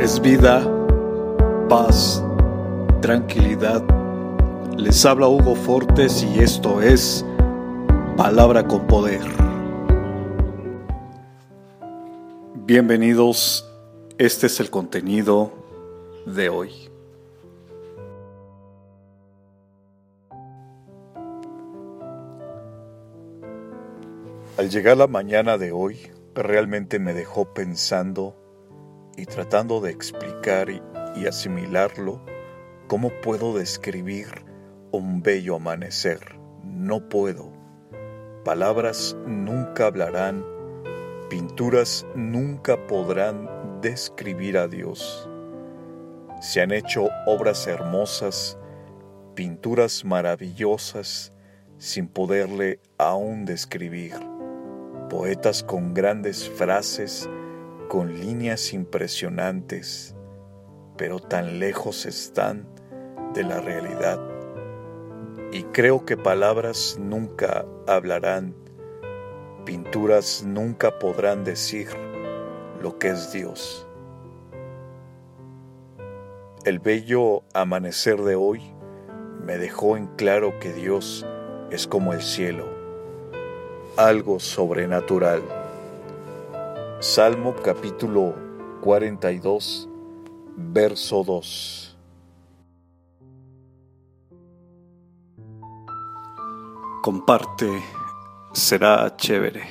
es vida, paz, tranquilidad. Les habla Hugo Fortes y esto es Palabra con Poder. Bienvenidos, este es el contenido de hoy. Al llegar la mañana de hoy, realmente me dejó pensando y tratando de explicar y, asimilarlo, ¿cómo puedo describir un bello amanecer? No puedo. Palabras nunca hablarán, pinturas nunca podrán describir a Dios. Se han hecho obras hermosas, pinturas maravillosas, sin poderle aún describir. Poetas con grandes frases, con líneas impresionantes, pero tan lejos están de la realidad. Y creo que palabras nunca hablarán, pinturas nunca podrán decir lo que es Dios. El bello amanecer de hoy me dejó en claro que Dios es como el cielo, algo sobrenatural Salmo capítulo 42, verso 2. Comparte, será chévere.